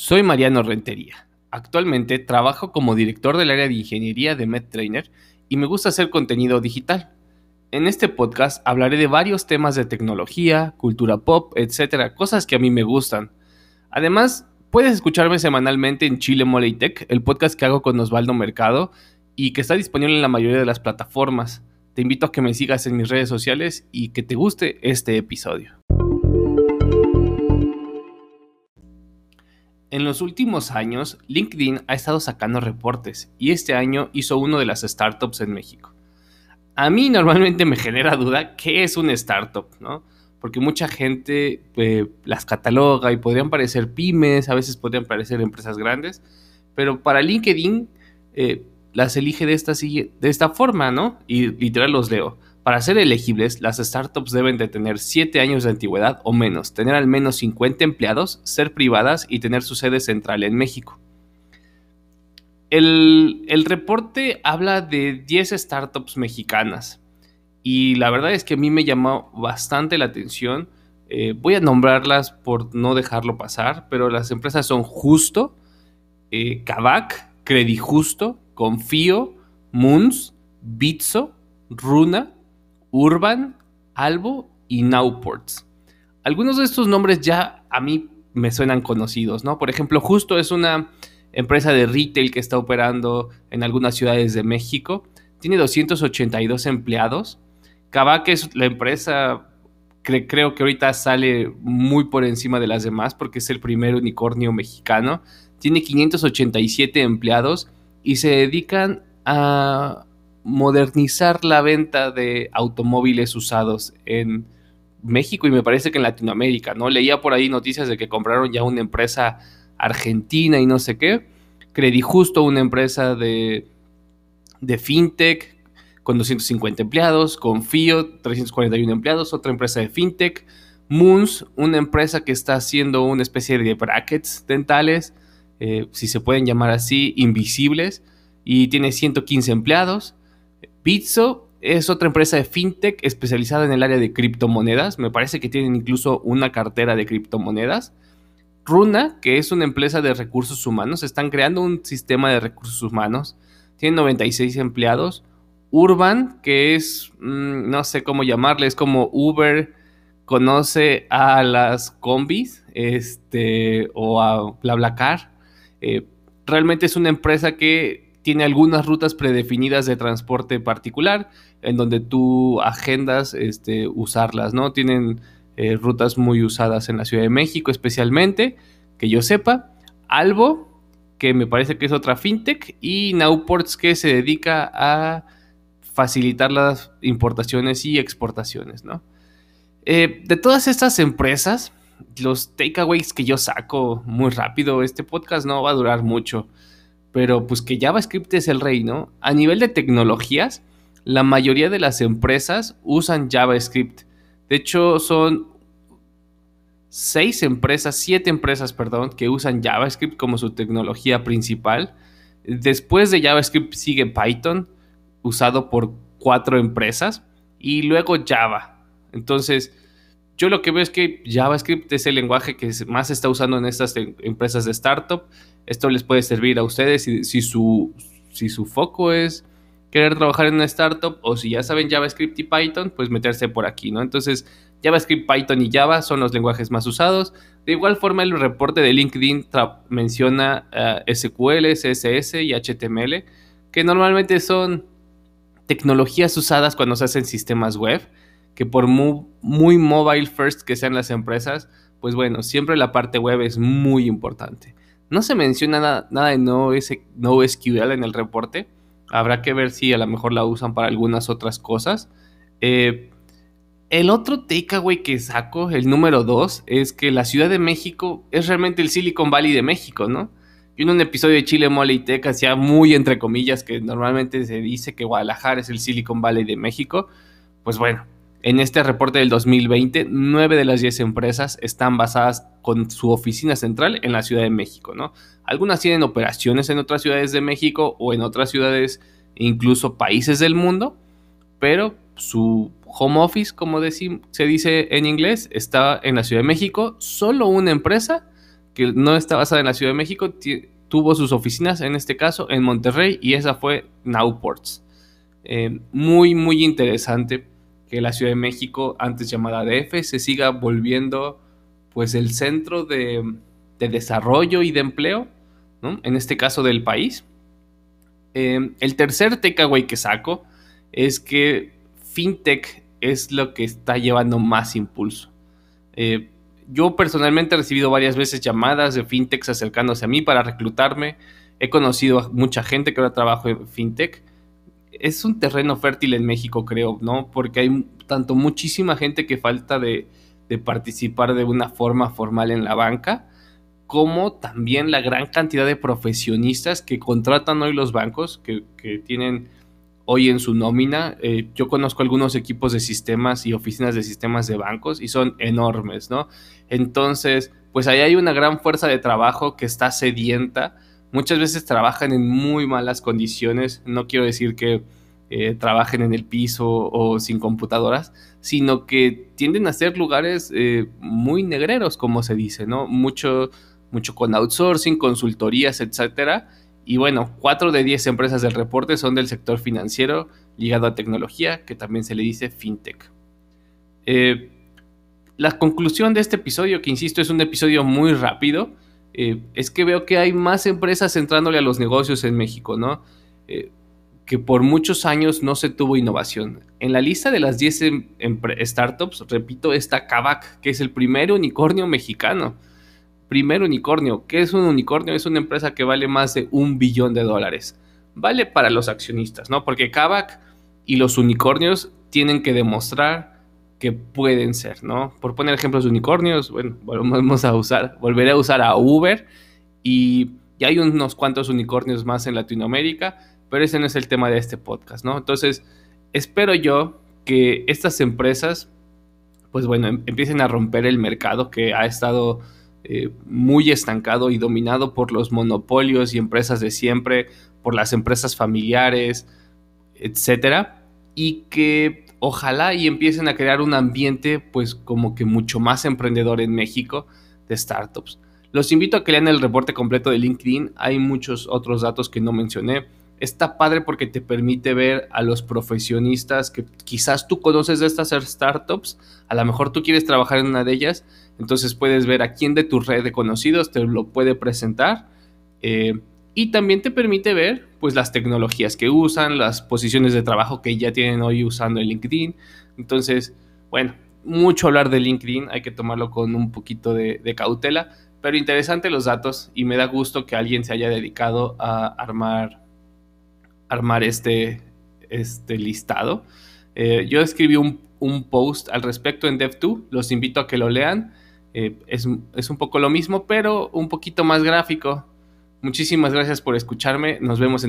Soy Mariano Rentería. Actualmente trabajo como director del área de ingeniería de MedTrainer y me gusta hacer contenido digital. En este podcast hablaré de varios temas de tecnología, cultura pop, etcétera, cosas que a mí me gustan. Además, puedes escucharme semanalmente en Chile Mole Tech, el podcast que hago con Osvaldo Mercado y que está disponible en la mayoría de las plataformas. Te invito a que me sigas en mis redes sociales y que te guste este episodio. En los últimos años, LinkedIn ha estado sacando reportes y este año hizo uno de las startups en México. A mí normalmente me genera duda qué es una startup, ¿no? Porque mucha gente eh, las cataloga y podrían parecer pymes, a veces podrían parecer empresas grandes, pero para LinkedIn eh, las elige de esta, de esta forma, ¿no? Y literal los leo. Para ser elegibles, las startups deben de tener 7 años de antigüedad o menos, tener al menos 50 empleados, ser privadas y tener su sede central en México. El, reporte habla de 10 startups mexicanas y la verdad es que a mí me llamó bastante la atención. Eh, voy a nombrarlas por no dejarlo pasar, pero las empresas son Justo, eh, Kavak, Credijusto, Confío, Moons, Bitso, Runa, Urban, Albo y Nowports. Algunos de estos nombres ya a mí me suenan conocidos, ¿no? Por ejemplo, Justo es una empresa de retail que está operando en algunas ciudades de México. Tiene 282 empleados. Kavak es la empresa que creo que ahorita sale muy por encima de las demás porque es el primer unicornio mexicano. Tiene 587 empleados y se dedican a modernizar la venta de automóviles usados en México y me parece que en Latinoamérica, ¿no? Leía por ahí noticias de que compraron ya una empresa argentina y no sé qué. Credijusto, una empresa de, de fintech con 250 empleados. Confío, 341 empleados, otra empresa de fintech. Moons, una empresa que está haciendo una especie de brackets dentales, eh, si se pueden llamar así, invisibles, y tiene 115 empleados. Bitso es otra empresa de fintech especializada en el área de criptomonedas. Me parece que tienen incluso una cartera de criptomonedas. Runa, que es una empresa de recursos humanos, están creando un sistema de recursos humanos. Tienen 96 empleados. Urban, que es, mm, no sé cómo llamarle, es como Uber conoce a las combis este, o a BlaBlaCar. Eh, realmente es una empresa que tiene algunas rutas predefinidas de transporte particular en donde tú agendas este, usarlas, ¿no? Tienen eh, rutas muy usadas en la Ciudad de México especialmente, que yo sepa. Albo, que me parece que es otra fintech, y Nowports, que se dedica a facilitar las importaciones y exportaciones, ¿no? Eh, de todas estas empresas, los takeaways que yo saco muy rápido, este podcast no va a durar mucho pero pues que JavaScript es el rey, ¿no? A nivel de tecnologías, la mayoría de las empresas usan JavaScript. De hecho, son seis empresas, siete empresas, perdón, que usan JavaScript como su tecnología principal. Después de JavaScript sigue Python, usado por cuatro empresas, y luego Java. Entonces, yo lo que veo es que JavaScript es el lenguaje que más se está usando en estas empresas de startup. Esto les puede servir a ustedes si, su, si su foco es querer trabajar en una startup o si ya saben JavaScript y Python, pues meterse por aquí, ¿no? Entonces, JavaScript, Python y Java son los lenguajes más usados. De igual forma, el reporte de LinkedIn menciona eh, SQL, CSS y HTML, que normalmente son tecnologías usadas cuando se hacen sistemas web que por muy, mobile first que sean las empresas, pues bueno, siempre la parte web es muy importante. No se menciona nada, de no, no SQL en el reporte. Habrá que ver si a lo mejor la usan para algunas otras cosas. Eh, el otro takeaway que saco, el número dos, es que la Ciudad de México es realmente el Silicon Valley de México, ¿no? Y en un episodio de Chile Mole y Tech hacía muy entre comillas que normalmente se dice que Guadalajara es el Silicon Valley de México. Pues bueno, en este reporte del 2020, 9 de las 10 empresas están basadas con su oficina central en la Ciudad de México. Algunas tienen operaciones en otras ciudades de México o en otras ciudades, incluso países del mundo, pero su home office, como se dice en inglés, está en la Ciudad de México. Solo una empresa que no está basada en la Ciudad de México, tuvo sus oficinas, en este caso, en Monterrey, y esa fue Nowports. Eh, muy, muy interesante que la Ciudad de México, antes llamada DF, se siga volviendo pues el centro de, desarrollo y de empleo, en este caso del país. Eh, el tercer takeaway que saco es que FinTech es lo que está llevando más impulso. Eh, yo personalmente he recibido varias veces llamadas de fintechs acercándose a mí para reclutarme. He conocido a mucha gente que ahora trabaja en fintech. Es un terreno fértil en México, creo, ¿no? Porque hay tanto muchísima gente que falta de, participar de una forma formal en la banca, como también la gran cantidad de profesionistas que contratan hoy los bancos, que, tienen hoy en su nómina. Eh, yo conozco algunos equipos de sistemas y oficinas de sistemas de bancos y son enormes, ¿no? Entonces, pues ahí hay una gran fuerza de trabajo que está sedienta. Muchas veces trabajan en muy malas condiciones. No quiero decir que eh, trabajen en el piso o sin computadoras, sino que tienden a ser lugares eh, muy negreros, como se dice, ¿no? Mucho, mucho con outsourcing, consultorías, etcétera y bueno, 4 de 10 empresas del reporte son del sector financiero ligado a tecnología, que también se le dice fintech. Eh, la conclusión de este episodio, que insisto es un episodio muy rápido, eh, es que veo que hay más empresas entrándole a los negocios en México, ¿no? Eh, que por muchos años no se tuvo innovación. En la lista de las 10 em, startups, repito, está Kavak, que es el primer unicornio mexicano primer unicornio. ¿Qué es un unicornio? Es una empresa que vale más de un billón de dólares. Vale para los accionistas, ¿no? Porque Kavak y los unicornios tienen que demostrar que pueden ser, ¿no? Por poner ejemplos de unicornios, bueno, volvemos a usar, volveré a usar a Uber y, y hay unos cuantos unicornios más en Latinoamérica, pero ese no es el tema de este podcast, ¿no? Entonces, espero yo que estas empresas, pues bueno, em, empiecen a romper el mercado que ha estado eh, muy estancado y dominado por los monopolios y empresas de siempre, por las empresas familiares, etcétera, y que ojalá y empiecen a crear un ambiente pues como que mucho más emprendedor en México de startups. Los invito a que lean el reporte completo de LinkedIn, hay muchos otros datos que no mencioné. Está padre porque te permite ver a los profesionistas que quizás tú conoces de estas startups, a lo mejor tú quieres trabajar en una de ellas entonces puedes ver a quién de tu red de conocidos te lo puede presentar. Eh, y también te permite ver pues las tecnologías que usan, las posiciones de trabajo que ya tienen hoy usando el LinkedIn. Entonces, bueno, mucho hablar de LinkedIn, hay que tomarlo con un poquito de, cautela, pero interesante los datos y me da gusto que alguien se haya dedicado a armar, armar este, este listado. Eh, yo escribí un, post al respecto en Dev2, los invito a que lo lean. Eh, es, es un poco lo mismo, pero un poquito más gráfico. Muchísimas gracias por escucharme. Nos vemos en